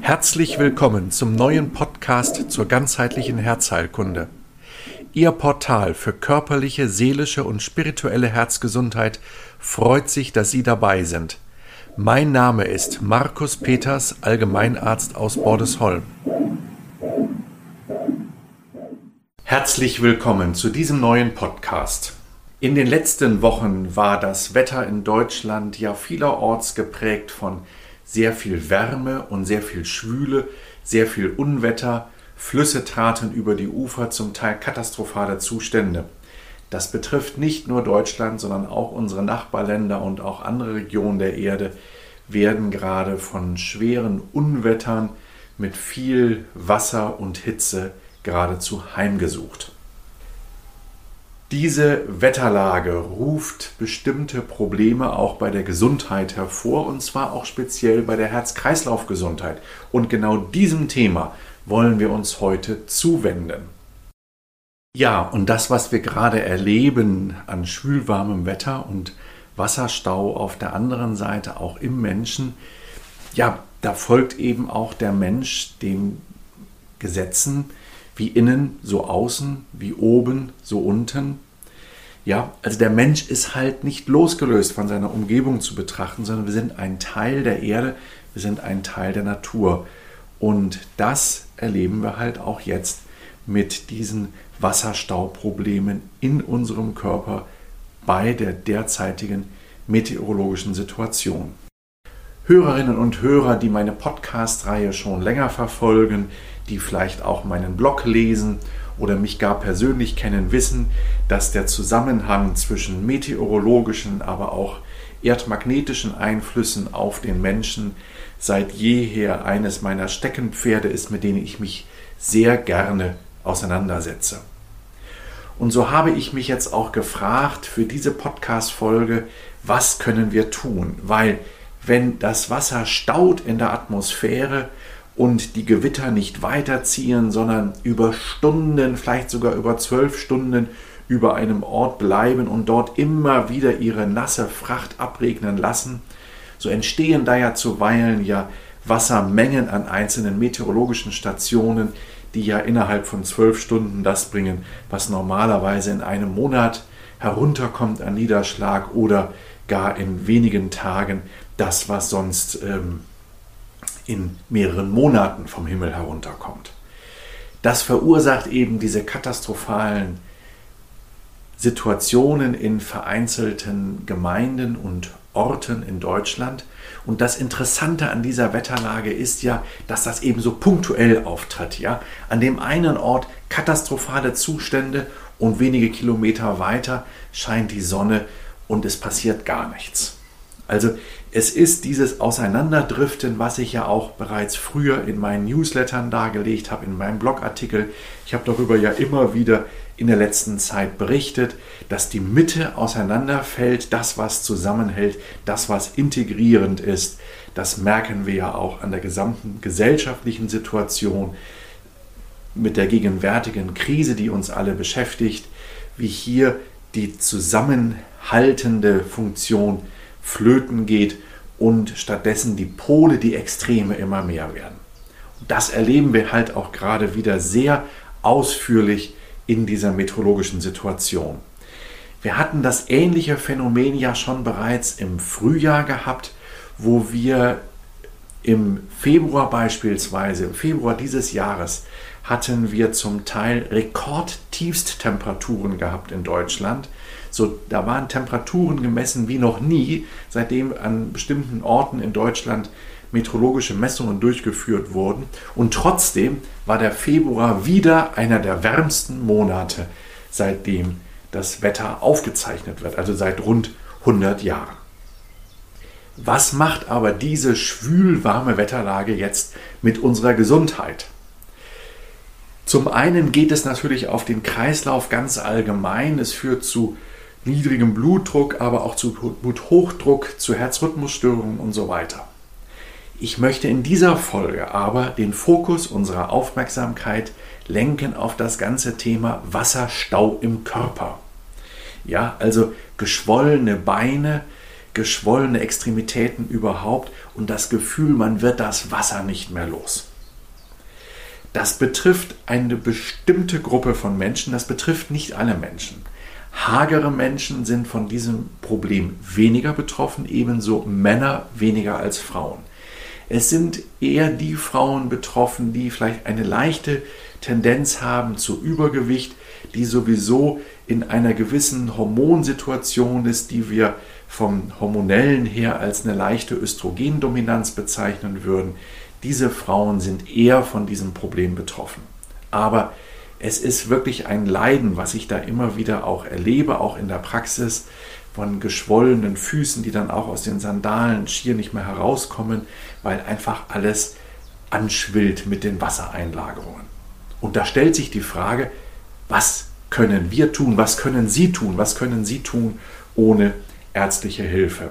Herzlich willkommen zum neuen Podcast zur ganzheitlichen Herzheilkunde. Ihr Portal für körperliche, seelische und spirituelle Herzgesundheit freut sich, dass Sie dabei sind. Mein Name ist Markus Peters, Allgemeinarzt aus Bordesholm. Herzlich willkommen zu diesem neuen Podcast. In den letzten Wochen war das Wetter in Deutschland ja vielerorts geprägt von sehr viel Wärme und sehr viel Schwüle, sehr viel Unwetter, Flüsse traten über die Ufer, zum Teil katastrophale Zustände. Das betrifft nicht nur Deutschland, sondern auch unsere Nachbarländer und auch andere Regionen der Erde werden gerade von schweren Unwettern mit viel Wasser und Hitze geradezu heimgesucht. Diese Wetterlage ruft bestimmte Probleme auch bei der Gesundheit hervor und zwar auch speziell bei der Herz-Kreislauf-Gesundheit. Und genau diesem Thema wollen wir uns heute zuwenden. Ja, und das, was wir gerade erleben an schwülwarmem Wetter und Wasserstau auf der anderen Seite auch im Menschen, ja, da folgt eben auch der Mensch den Gesetzen, wie innen, so außen, wie oben, so unten. Ja, also der Mensch ist halt nicht losgelöst von seiner Umgebung zu betrachten, sondern wir sind ein Teil der Erde, wir sind ein Teil der Natur. Und das erleben wir halt auch jetzt mit diesen Wasserstauproblemen in unserem Körper bei der derzeitigen meteorologischen Situation. Hörerinnen und Hörer, die meine Podcast-Reihe schon länger verfolgen, die vielleicht auch meinen Blog lesen oder mich gar persönlich kennen, wissen, dass der Zusammenhang zwischen meteorologischen, aber auch erdmagnetischen Einflüssen auf den Menschen seit jeher eines meiner Steckenpferde ist, mit denen ich mich sehr gerne auseinandersetze. Und so habe ich mich jetzt auch gefragt für diese Podcast-Folge, was können wir tun? Weil wenn das Wasser staut in der Atmosphäre und die Gewitter nicht weiterziehen, sondern über Stunden, vielleicht sogar über zwölf Stunden über einem Ort bleiben und dort immer wieder ihre nasse Fracht abregnen lassen, so entstehen da ja zuweilen ja Wassermengen an einzelnen meteorologischen Stationen, die ja innerhalb von zwölf Stunden das bringen, was normalerweise in einem Monat herunterkommt an Niederschlag oder gar in wenigen Tagen das, was sonst ähm, in mehreren Monaten vom Himmel herunterkommt. Das verursacht eben diese katastrophalen Situationen in vereinzelten Gemeinden und Orten in Deutschland. Und das Interessante an dieser Wetterlage ist ja, dass das eben so punktuell auftritt. Ja? An dem einen Ort katastrophale Zustände und wenige Kilometer weiter scheint die Sonne und es passiert gar nichts. Also es ist dieses Auseinanderdriften, was ich ja auch bereits früher in meinen Newslettern dargelegt habe, in meinem Blogartikel. Ich habe darüber ja immer wieder in der letzten Zeit berichtet, dass die Mitte auseinanderfällt, das, was zusammenhält, das, was integrierend ist. Das merken wir ja auch an der gesamten gesellschaftlichen Situation mit der gegenwärtigen Krise, die uns alle beschäftigt, wie hier die zusammenhaltende Funktion flöten geht und stattdessen die Pole, die Extreme immer mehr werden. Und das erleben wir halt auch gerade wieder sehr ausführlich in dieser meteorologischen Situation. Wir hatten das ähnliche Phänomen ja schon bereits im Frühjahr gehabt, wo wir im Februar beispielsweise, im Februar dieses Jahres, hatten wir zum Teil Rekordtiefsttemperaturen gehabt in Deutschland. So, da waren Temperaturen gemessen wie noch nie, seitdem an bestimmten Orten in Deutschland meteorologische Messungen durchgeführt wurden. Und trotzdem war der Februar wieder einer der wärmsten Monate, seitdem das Wetter aufgezeichnet wird, also seit rund 100 Jahren. Was macht aber diese schwülwarme Wetterlage jetzt mit unserer Gesundheit? Zum einen geht es natürlich auf den Kreislauf ganz allgemein. Es führt zu niedrigem Blutdruck, aber auch zu Bluthochdruck, zu Herzrhythmusstörungen und so weiter. Ich möchte in dieser Folge aber den Fokus unserer Aufmerksamkeit lenken auf das ganze Thema Wasserstau im Körper. Ja, also geschwollene Beine, geschwollene Extremitäten überhaupt und das Gefühl, man wird das Wasser nicht mehr los. Das betrifft eine bestimmte Gruppe von Menschen, das betrifft nicht alle Menschen. Hagere Menschen sind von diesem Problem weniger betroffen, ebenso Männer weniger als Frauen. Es sind eher die Frauen betroffen, die vielleicht eine leichte Tendenz haben zu Übergewicht, die sowieso in einer gewissen Hormonsituation ist, die wir vom hormonellen her als eine leichte Östrogendominanz bezeichnen würden. Diese Frauen sind eher von diesem Problem betroffen. Aber es ist wirklich ein Leiden, was ich da immer wieder auch erlebe, auch in der Praxis, von geschwollenen Füßen, die dann auch aus den Sandalen schier nicht mehr herauskommen, weil einfach alles anschwillt mit den Wassereinlagerungen. Und da stellt sich die Frage, was können wir tun, was können Sie tun, was können Sie tun ohne ärztliche Hilfe?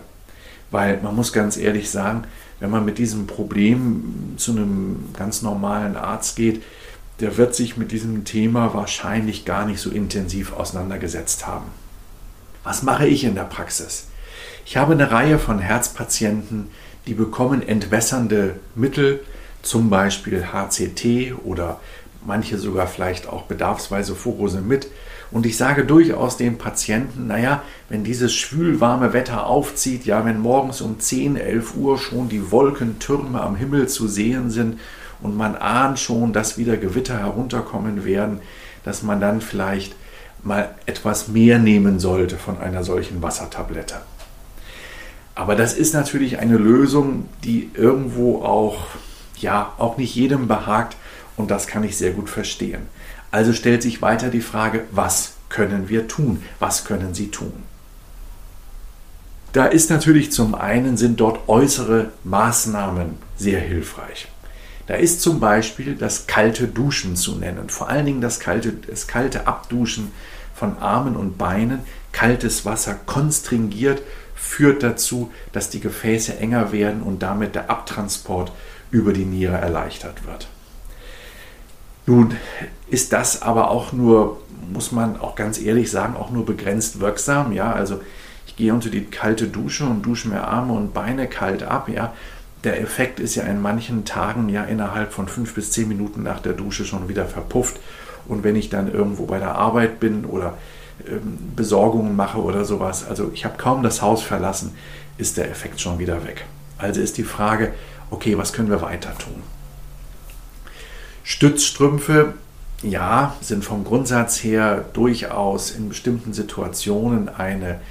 Weil man muss ganz ehrlich sagen, wenn man mit diesem Problem zu einem ganz normalen Arzt geht, der wird sich mit diesem Thema wahrscheinlich gar nicht so intensiv auseinandergesetzt haben. Was mache ich in der Praxis? Ich habe eine Reihe von Herzpatienten, die bekommen entwässernde Mittel, zum Beispiel HCT oder manche sogar vielleicht auch bedarfsweise Furosemid. Und ich sage durchaus den Patienten, naja, wenn dieses schwülwarme Wetter aufzieht, ja, wenn morgens um 10, 11 Uhr schon die Wolkentürme am Himmel zu sehen sind und man ahnt schon, dass wieder Gewitter herunterkommen werden, dass man dann vielleicht mal etwas mehr nehmen sollte von einer solchen Wassertablette. Aber das ist natürlich eine Lösung, die irgendwo auch, ja, auch nicht jedem behagt und das kann ich sehr gut verstehen. Also stellt sich weiter die Frage, was können wir tun? Was können Sie tun? Da ist natürlich zum einen sind dort äußere Maßnahmen sehr hilfreich. Da ist zum Beispiel das kalte Duschen zu nennen. Vor allen Dingen das kalte, das kalte Abduschen von Armen und Beinen. Kaltes Wasser konstringiert führt dazu, dass die Gefäße enger werden und damit der Abtransport über die Niere erleichtert wird. Nun ist das aber auch nur, muss man auch ganz ehrlich sagen, auch nur begrenzt wirksam. Ja, also ich gehe unter die kalte Dusche und dusche mir Arme und Beine kalt ab. Ja, der Effekt ist ja in manchen Tagen ja innerhalb von fünf bis zehn Minuten nach der Dusche schon wieder verpufft. Und wenn ich dann irgendwo bei der Arbeit bin oder ähm, Besorgungen mache oder sowas, also ich habe kaum das Haus verlassen, ist der Effekt schon wieder weg. Also ist die Frage, okay, was können wir weiter tun? Stützstrümpfe, ja, sind vom Grundsatz her durchaus in bestimmten Situationen eine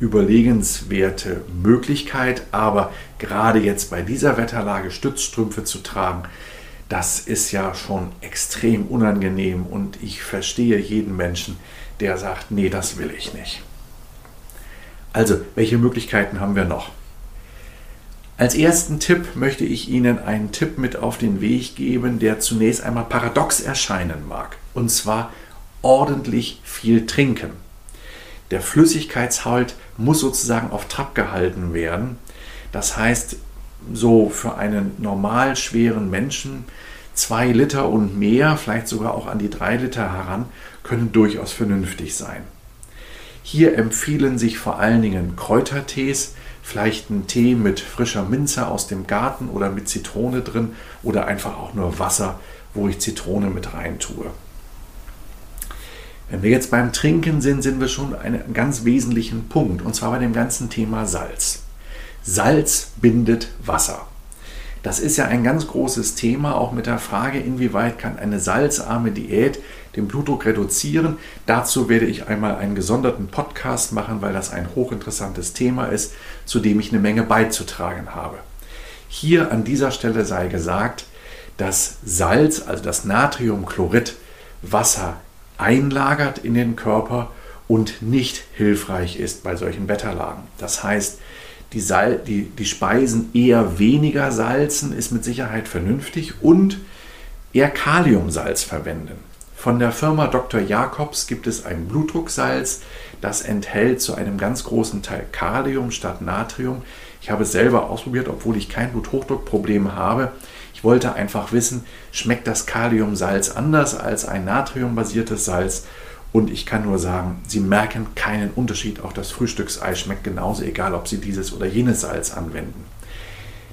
überlegenswerte Möglichkeit, aber gerade jetzt bei dieser Wetterlage Stützstrümpfe zu tragen, das ist ja schon extrem unangenehm und ich verstehe jeden Menschen, der sagt, nee, das will ich nicht. Also, welche Möglichkeiten haben wir noch? Als ersten Tipp möchte ich Ihnen einen Tipp mit auf den Weg geben, der zunächst einmal paradox erscheinen mag. Und zwar ordentlich viel trinken. Der Flüssigkeitshalt muss sozusagen auf Trab gehalten werden. Das heißt, so für einen normal schweren Menschen zwei Liter und mehr, vielleicht sogar auch an die drei Liter heran, können durchaus vernünftig sein. Hier empfehlen sich vor allen Dingen Kräutertees, vielleicht ein Tee mit frischer Minze aus dem Garten oder mit Zitrone drin oder einfach auch nur Wasser, wo ich Zitrone mit rein tue. Wenn wir jetzt beim Trinken sind, sind wir schon an einem ganz wesentlichen Punkt, und zwar bei dem ganzen Thema Salz. Salz bindet Wasser. Das ist ja ein ganz großes Thema, auch mit der Frage, inwieweit kann eine salzarme Diät den Blutdruck reduzieren. Dazu werde ich einmal einen gesonderten Podcast machen, weil das ein hochinteressantes Thema ist, zu dem ich eine Menge beizutragen habe. Hier an dieser Stelle sei gesagt, dass Salz, also das Natriumchlorid, Wasser einlagert in den Körper und nicht hilfreich ist bei solchen Wetterlagen. Das heißt, die, Sal die, die Speisen eher weniger salzen ist mit Sicherheit vernünftig und eher Kaliumsalz verwenden. Von der Firma Dr. Jacobs gibt es ein Blutdrucksalz, das enthält zu einem ganz großen Teil Kalium statt Natrium. Ich habe es selber ausprobiert, obwohl ich kein Bluthochdruckproblem habe. Wollte einfach wissen, schmeckt das Kaliumsalz anders als ein natriumbasiertes Salz? Und ich kann nur sagen, Sie merken keinen Unterschied. Auch das Frühstücksei schmeckt genauso, egal ob Sie dieses oder jenes Salz anwenden.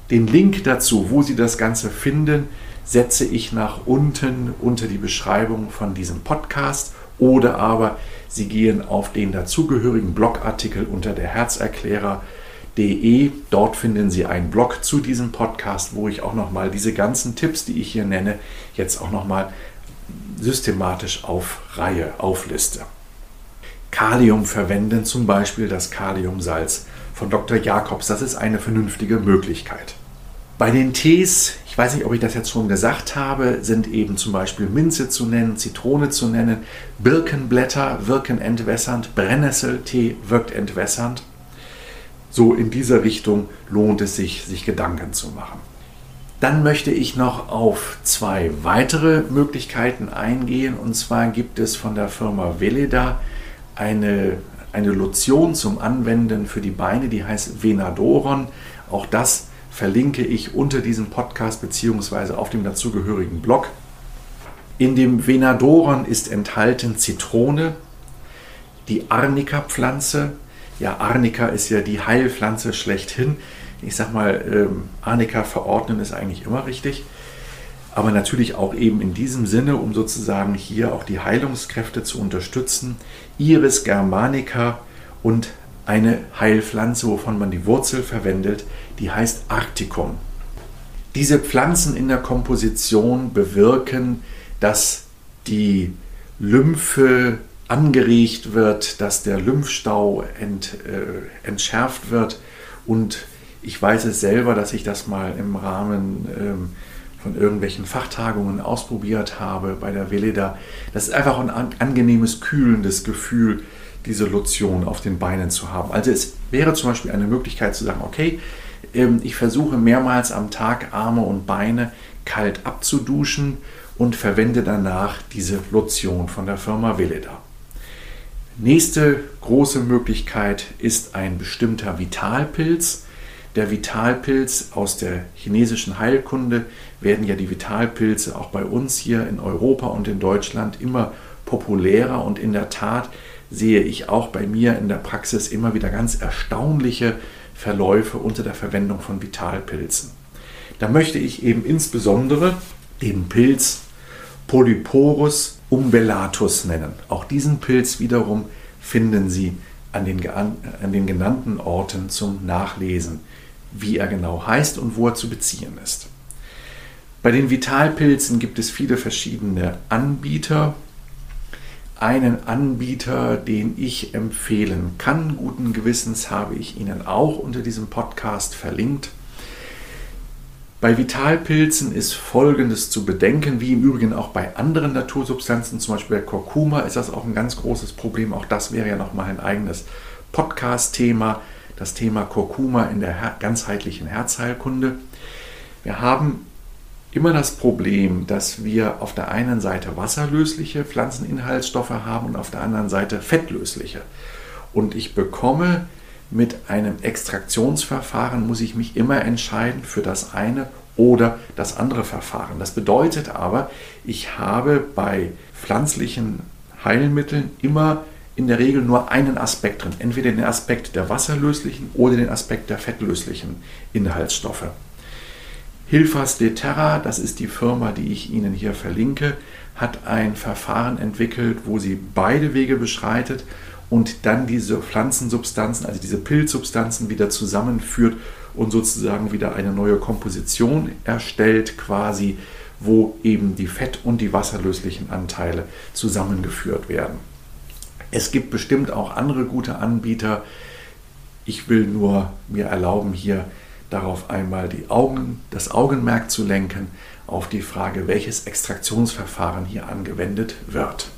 Den Link dazu, wo Sie das Ganze finden, setze ich nach unten unter die Beschreibung von diesem Podcast oder aber Sie gehen auf den dazugehörigen Blogartikel unter der Herzerklärer.de. Dort finden Sie einen Blog zu diesem Podcast, wo ich auch nochmal diese ganzen Tipps, die ich hier nenne, jetzt auch nochmal systematisch auf Reihe aufliste. Kalium verwenden, zum Beispiel das Kaliumsalz von Dr. Jakobs, das ist eine vernünftige Möglichkeit. Bei den Tees, ich weiß nicht, ob ich das jetzt schon gesagt habe, sind eben zum Beispiel Minze zu nennen, Zitrone zu nennen, Birkenblätter wirken entwässernd, Brennnesseltee wirkt entwässernd. So in dieser Richtung lohnt es sich, sich Gedanken zu machen. Dann möchte ich noch auf zwei weitere Möglichkeiten eingehen. Und zwar gibt es von der Firma Veleda eine, eine Lotion zum Anwenden für die Beine, die heißt Venadoron. Auch das verlinke ich unter diesem Podcast bzw. auf dem dazugehörigen Blog. In dem Venadoron ist enthalten Zitrone, die Arnika-Pflanze. Ja, Arnika ist ja die Heilpflanze schlechthin ich sag mal, ähm, Arnika verordnen ist eigentlich immer richtig. Aber natürlich auch eben in diesem Sinne, um sozusagen hier auch die Heilungskräfte zu unterstützen. Iris germanica und eine Heilpflanze, wovon man die Wurzel verwendet, die heißt Arcticum. Diese Pflanzen in der Komposition bewirken, dass die Lymphe angeregt wird, dass der Lymphstau ent, äh, entschärft wird und ich weiß es selber, dass ich das mal im Rahmen ähm, von irgendwelchen Fachtagungen ausprobiert habe bei der Veleda. Das ist einfach ein angenehmes, kühlendes Gefühl, diese Lotion auf den Beinen zu haben. Also es wäre zum Beispiel eine Möglichkeit zu sagen, okay, ähm, ich versuche mehrmals am Tag Arme und Beine kalt abzuduschen und verwende danach diese Lotion von der Firma Veleda. Nächste große Möglichkeit ist ein bestimmter Vitalpilz. Der Vitalpilz aus der chinesischen Heilkunde werden ja die Vitalpilze auch bei uns hier in Europa und in Deutschland immer populärer und in der Tat sehe ich auch bei mir in der Praxis immer wieder ganz erstaunliche Verläufe unter der Verwendung von Vitalpilzen. Da möchte ich eben insbesondere den Pilz Polyporus umbellatus nennen. Auch diesen Pilz wiederum finden Sie an den, an den genannten Orten zum Nachlesen wie er genau heißt und wo er zu beziehen ist. Bei den Vitalpilzen gibt es viele verschiedene Anbieter. Einen Anbieter, den ich empfehlen kann, guten Gewissens habe ich Ihnen auch unter diesem Podcast verlinkt. Bei Vitalpilzen ist Folgendes zu bedenken, wie im Übrigen auch bei anderen Natursubstanzen, zum Beispiel bei Kurkuma ist das auch ein ganz großes Problem. Auch das wäre ja nochmal ein eigenes Podcast-Thema das Thema Kurkuma in der ganzheitlichen Herzheilkunde. Wir haben immer das Problem, dass wir auf der einen Seite wasserlösliche Pflanzeninhaltsstoffe haben und auf der anderen Seite fettlösliche. Und ich bekomme mit einem Extraktionsverfahren, muss ich mich immer entscheiden für das eine oder das andere Verfahren. Das bedeutet aber, ich habe bei pflanzlichen Heilmitteln immer in der Regel nur einen Aspekt drin. Entweder den Aspekt der wasserlöslichen oder den Aspekt der fettlöslichen Inhaltsstoffe. Hilfas de Terra, das ist die Firma, die ich Ihnen hier verlinke, hat ein Verfahren entwickelt, wo sie beide Wege beschreitet und dann diese Pflanzensubstanzen, also diese Pilzsubstanzen wieder zusammenführt und sozusagen wieder eine neue Komposition erstellt, quasi, wo eben die fett- und die wasserlöslichen Anteile zusammengeführt werden. Es gibt bestimmt auch andere gute Anbieter. Ich will nur mir erlauben, hier darauf einmal Augen, das Augenmerk zu lenken auf die Frage, welches Extraktionsverfahren hier angewendet wird.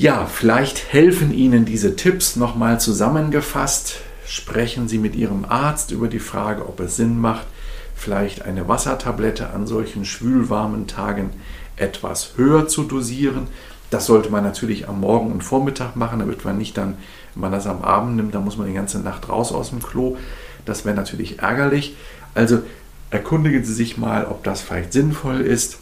Ja, vielleicht helfen Ihnen diese Tipps nochmal zusammengefasst. Sprechen Sie mit Ihrem Arzt über die Frage, ob es Sinn macht, vielleicht eine Wassertablette an solchen schwülwarmen Tagen etwas höher zu dosieren das sollte man natürlich am Morgen und Vormittag machen, damit man nicht dann, wenn man das am Abend nimmt, dann muss man die ganze Nacht raus aus dem Klo. Das wäre natürlich ärgerlich. Also erkundigen Sie sich mal, ob das vielleicht sinnvoll ist.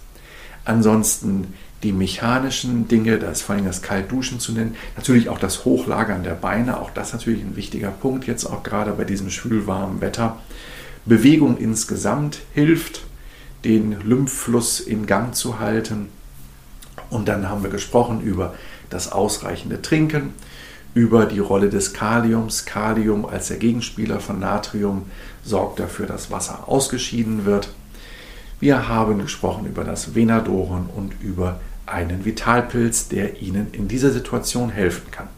Ansonsten die mechanischen Dinge, da ist vor allem das Kaltduschen zu nennen, natürlich auch das Hochlagern der Beine, auch das natürlich ein wichtiger Punkt, jetzt auch gerade bei diesem schwülwarmen Wetter. Bewegung insgesamt hilft, den Lymphfluss in Gang zu halten. Und dann haben wir gesprochen über das ausreichende Trinken, über die Rolle des Kaliums. Kalium als der Gegenspieler von Natrium sorgt dafür, dass Wasser ausgeschieden wird. Wir haben gesprochen über das Venadoren und über einen Vitalpilz, der Ihnen in dieser Situation helfen kann.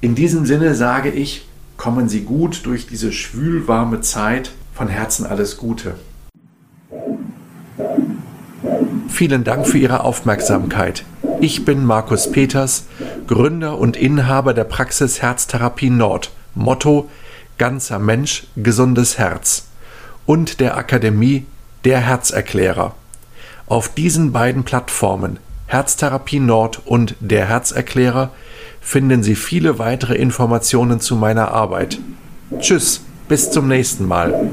In diesem Sinne sage ich, kommen Sie gut durch diese schwülwarme Zeit. Von Herzen alles Gute. Vielen Dank für Ihre Aufmerksamkeit. Ich bin Markus Peters, Gründer und Inhaber der Praxis Herztherapie Nord. Motto Ganzer Mensch, gesundes Herz. Und der Akademie Der Herzerklärer. Auf diesen beiden Plattformen Herztherapie Nord und Der Herzerklärer finden Sie viele weitere Informationen zu meiner Arbeit. Tschüss, bis zum nächsten Mal.